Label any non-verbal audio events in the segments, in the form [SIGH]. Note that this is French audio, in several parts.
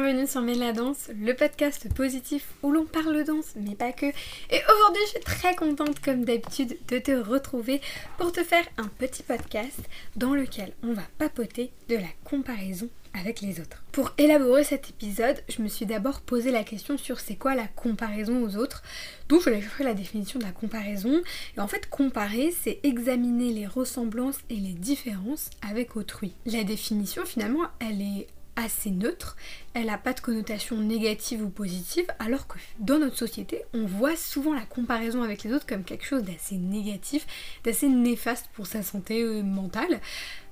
bienvenue sur la danse, le podcast positif où l'on parle danse, mais pas que. Et aujourd'hui, je suis très contente, comme d'habitude, de te retrouver pour te faire un petit podcast dans lequel on va papoter de la comparaison avec les autres. Pour élaborer cet épisode, je me suis d'abord posé la question sur c'est quoi la comparaison aux autres. Donc je vais chercher la définition de la comparaison. Et en fait, comparer, c'est examiner les ressemblances et les différences avec autrui. La définition, finalement, elle est assez neutre, elle n'a pas de connotation négative ou positive, alors que dans notre société, on voit souvent la comparaison avec les autres comme quelque chose d'assez négatif, d'assez néfaste pour sa santé euh, mentale.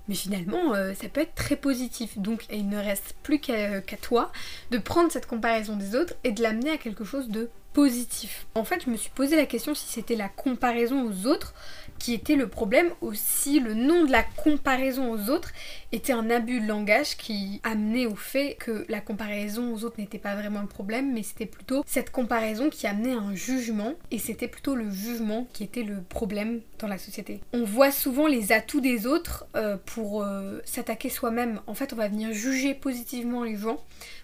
Mais finalement, euh, ça peut être très positif. Donc il ne reste plus qu'à toi de prendre cette comparaison des autres et de l'amener à quelque chose de En fait, je me suis posé la question si c'était la comparaison aux autres qui était le problème, aussi le nom de la comparaison aux autres était un abus de langage qui amenait au fait que la comparaison aux autres n'était pas vraiment le problème, mais c'était plutôt cette comparaison qui amenait un jugement, et c'était plutôt le jugement qui était le problème dans la société. On voit souvent les atouts des autres euh, pour euh, s'attaquer soi-même. En fait, on va venir juger positivement les gens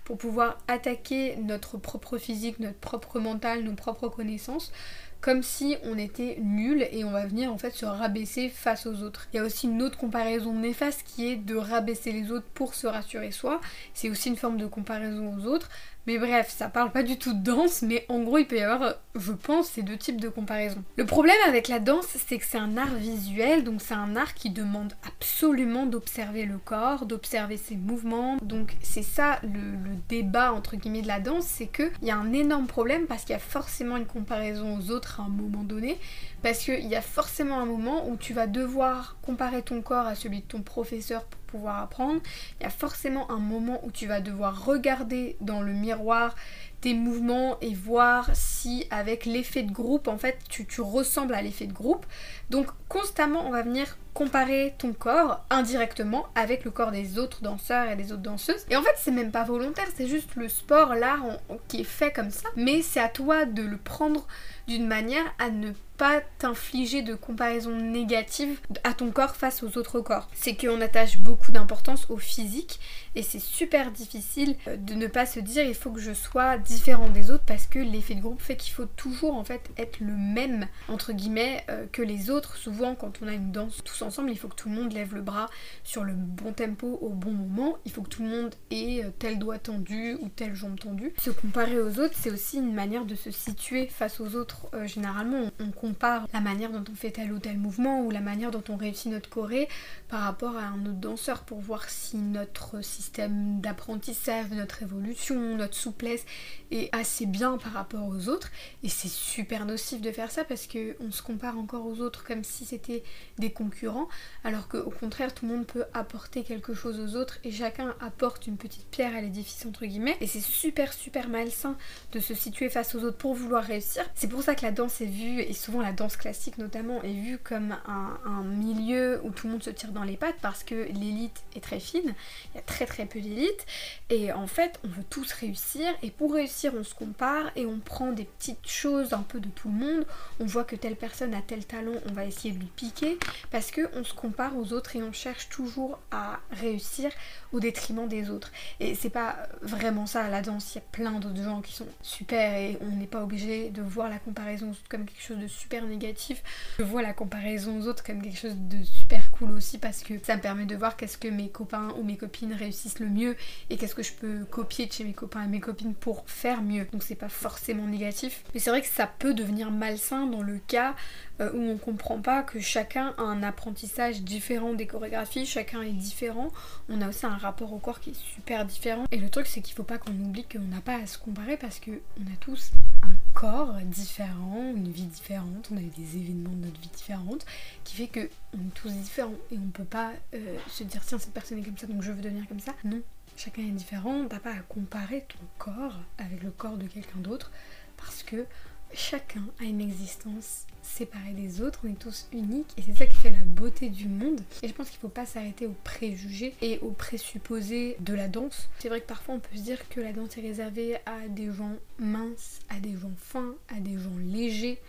pour pouvoir attaquer notre propre physique, notre propre mental, nos propres connaissances comme si on était nul et on va venir en fait se rabaisser face aux autres. Il y a aussi une autre comparaison néfaste qui est de rabaisser les autres pour se rassurer soi. C'est aussi une forme de comparaison aux autres. Mais bref, ça parle pas du tout de danse, mais en gros, il peut y avoir, je pense, ces deux types de comparaison. Le problème avec la danse, c'est que c'est un art visuel, donc c'est un art qui demande absolument d'observer le corps, d'observer ses mouvements. Donc c'est ça le, débat entre guillemets de la danse, c'est qu'il y a un énorme problème parce qu'il y a forcément une comparaison aux autres à un moment donné, parce qu'il y a forcément un moment où tu vas devoir comparer ton corps à celui de ton professeur pouvoir apprendre. Il y a forcément un moment où tu vas devoir regarder dans le miroir tes mouvements et voir si avec l'effet de groupe en fait tu, ressembles à l'effet de groupe. Donc constamment on va venir comparer ton corps indirectement avec le corps des autres danseurs et des autres danseuses. Et en fait c'est même pas volontaire, c'est juste le sport, l'art qui est fait comme ça. Mais c'est à toi de le prendre d'une manière à ne pas t'infliger de comparaison négative à ton corps face aux autres corps. C'est qu'on attache beaucoup d'importance au physique et c'est super difficile euh, de ne pas se dire il faut que je sois différent des autres parce que l'effet de groupe fait qu'il faut toujours en fait être le même entre guillemets euh, que les autres. Souvent quand on a une danse tous ensemble, il faut que tout le monde lève le bras sur le bon tempo au bon moment. Il faut que tout le monde ait euh, tel doigt tendu ou telle jambe tendue. Se comparer aux autres, c'est aussi une manière de se situer face aux autres. généralement, on, compare la manière dont on fait tel ou tel mouvement ou la manière dont on réussit notre choré par rapport à un autre danseur pour voir si notre système d'apprentissage, notre évolution, notre souplesse est assez bien par rapport aux autres. Et c'est super nocif de faire ça parce qu'on se compare encore aux autres comme si c'était des concurrents, alors qu'au contraire, tout le monde peut apporter quelque chose aux autres et chacun apporte une petite pierre à l'édifice, entre guillemets. Et c'est super, super malsain de se situer face aux autres pour vouloir réussir. C'est pour ça que la danse est vue, et souvent la danse classique notamment, est vue comme un, milieu où tout le monde se tire dans les pattes parce que l'élite est très fine. Il y a très très peu d'élite. Et en fait, on veut tous réussir. Et pour réussir, on se compare et on prend des petites choses un peu de tout le monde. On voit que telle personne a tel talent, on va essayer de lui piquer. Parce qu'on se compare aux autres et on cherche toujours à réussir au détriment des autres. Et c'est pas vraiment ça la danse. Il y a plein d'autres gens qui sont super et on n'est pas obligé de voir la comparaison comme quelque chose de super négatif. Je vois la comparaison aux autres comme quelque chose de super cool aussi parce que ça me permet de voir qu'est-ce que mes copains ou mes copines réussissent le mieux et qu'est-ce que je peux copier de chez mes copains et mes copines pour faire mieux. Donc c'est pas forcément négatif. Mais c'est vrai que ça peut devenir malsain dans le cas euh, où on comprend pas que chacun a un apprentissage différent des chorégraphies, chacun est différent. On a aussi un rapport au corps qui est super différent. Et le truc c'est qu'il faut pas qu'on oublie qu'on n'a pas à se comparer parce que on a tous un corps différent, une vie différente, on a des événements de notre vie différentes qui fait que on est tous différents et on peut pas euh, se dire tiens cette personne est comme ça donc je veux devenir comme ça. Non, chacun est différent, t'as pas à comparer ton corps avec le corps de quelqu'un d'autre parce que chacun a une existence séparée des autres, on est tous uniques et c'est ça qui fait la beauté du monde. Et je pense qu'il faut pas s'arrêter aux préjugés et aux présupposés de la danse. C'est vrai que parfois on peut se dire que la danse est réservée à des gens minces, à des gens fins, à des gens légers,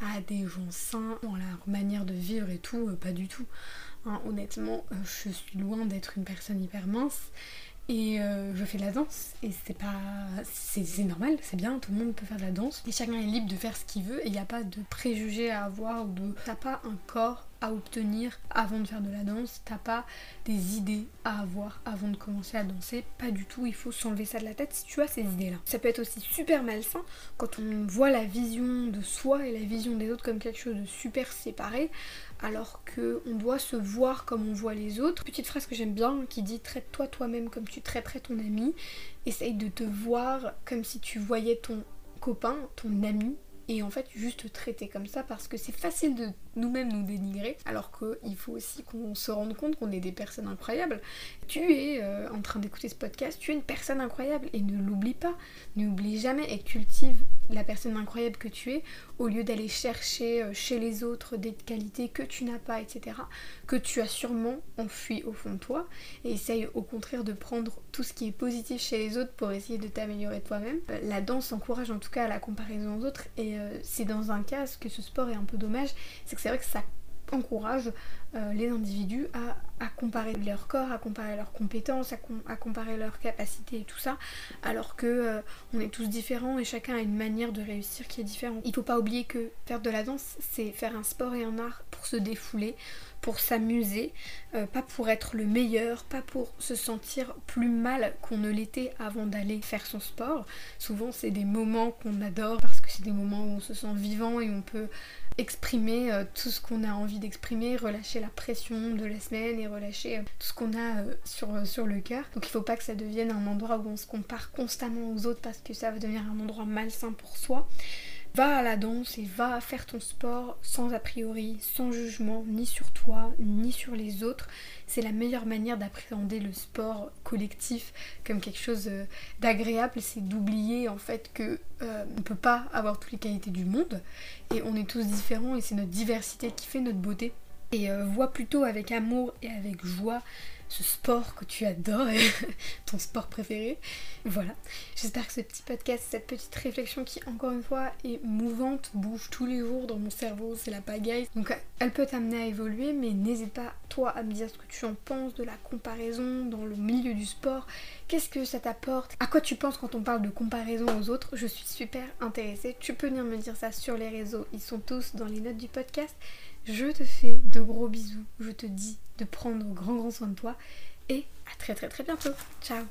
à des gens sains dans leur manière de vivre et tout, euh, pas du tout. Hein, honnêtement, euh, je suis loin d'être une personne hyper mince et euh, je fais de la danse et c'est pas c'est normal c'est bien tout le monde peut faire de la danse. Et chacun est libre de faire ce qu'il veut et il n'y a pas de préjugés à avoir ou de t'as pas un corps à obtenir avant de faire de la danse, t'as pas des idées à avoir avant de commencer à danser, pas du tout, il faut s'enlever ça de la tête si tu as ces idées-là. Ça peut être aussi super malsain quand on voit la vision de soi et la vision des autres comme quelque chose de super séparé, alors que on doit se voir comme on voit les autres. Petite phrase que j'aime bien qui dit traite-toi toi-même comme tu traiterais ton ami, essaye de te voir comme si tu voyais ton copain, ton ami, et en fait juste traiter comme ça parce que c'est facile de nous-mêmes nous dénigrer alors qu'il faut aussi qu'on se rende compte qu'on est des personnes incroyables. Tu es euh, en train d'écouter ce podcast, tu es une personne incroyable et ne l'oublie pas, n'oublie jamais et cultive la personne incroyable que tu es au lieu d'aller chercher euh, chez les autres des qualités que tu n'as pas, etc. que tu as sûrement enfui au fond de toi et essaye au contraire de prendre tout ce qui est positif chez les autres pour essayer de t'améliorer toi-même. Euh, la danse encourage en tout cas à la comparaison aux autres et c'est dans un cas que ce sport est un peu dommage, c'est que c'est vrai que ça encourage euh, les individus à, comparer leur corps, à comparer leurs compétences, à, comparer leurs capacités et tout ça, alors que euh, on est tous différents et chacun a une manière de réussir qui est différente. Il faut pas oublier que faire de la danse, c'est faire un sport et un art pour se défouler, pour s'amuser, euh, pas pour être le meilleur, pas pour se sentir plus mal qu'on ne l'était avant d'aller faire son sport. Souvent c'est des moments qu'on adore parce que c'est des moments où on se sent vivant et on peut exprimer euh, tout ce qu'on a envie d'exprimer, relâcher la pression de la semaine et relâcher euh, tout ce qu'on a sur, sur le cœur. Donc il faut pas que ça devienne un endroit où on se compare constamment aux autres parce que ça va devenir un endroit malsain pour soi. Va à la danse et va faire ton sport sans a priori, sans jugement, ni sur toi, ni sur les autres. C'est la meilleure manière d'appréhender le sport collectif comme quelque chose euh, d'agréable, c'est d'oublier en fait que euh, on peut pas avoir toutes les qualités du monde et on est tous différents et c'est notre diversité qui fait notre beauté. Et euh, vois plutôt avec amour et avec joie ce sport que tu adores, [LAUGHS] ton sport préféré. Voilà, j'espère que ce petit podcast, cette petite réflexion qui encore une fois est mouvante, bouge tous les jours dans mon cerveau, c'est la pagaille. Donc elle peut t'amener à évoluer, mais n'hésite pas toi à me dire ce que tu en penses de la comparaison dans le milieu du sport. Qu'est-ce que ça t'apporte? À quoi tu penses quand on parle de comparaison aux autres? Je suis super intéressée. Tu peux venir me dire ça sur les réseaux, ils sont tous dans les notes du podcast. Je te fais de gros bisous. Je te dis de prendre grand grand soin de toi. Et à très très très bientôt. Ciao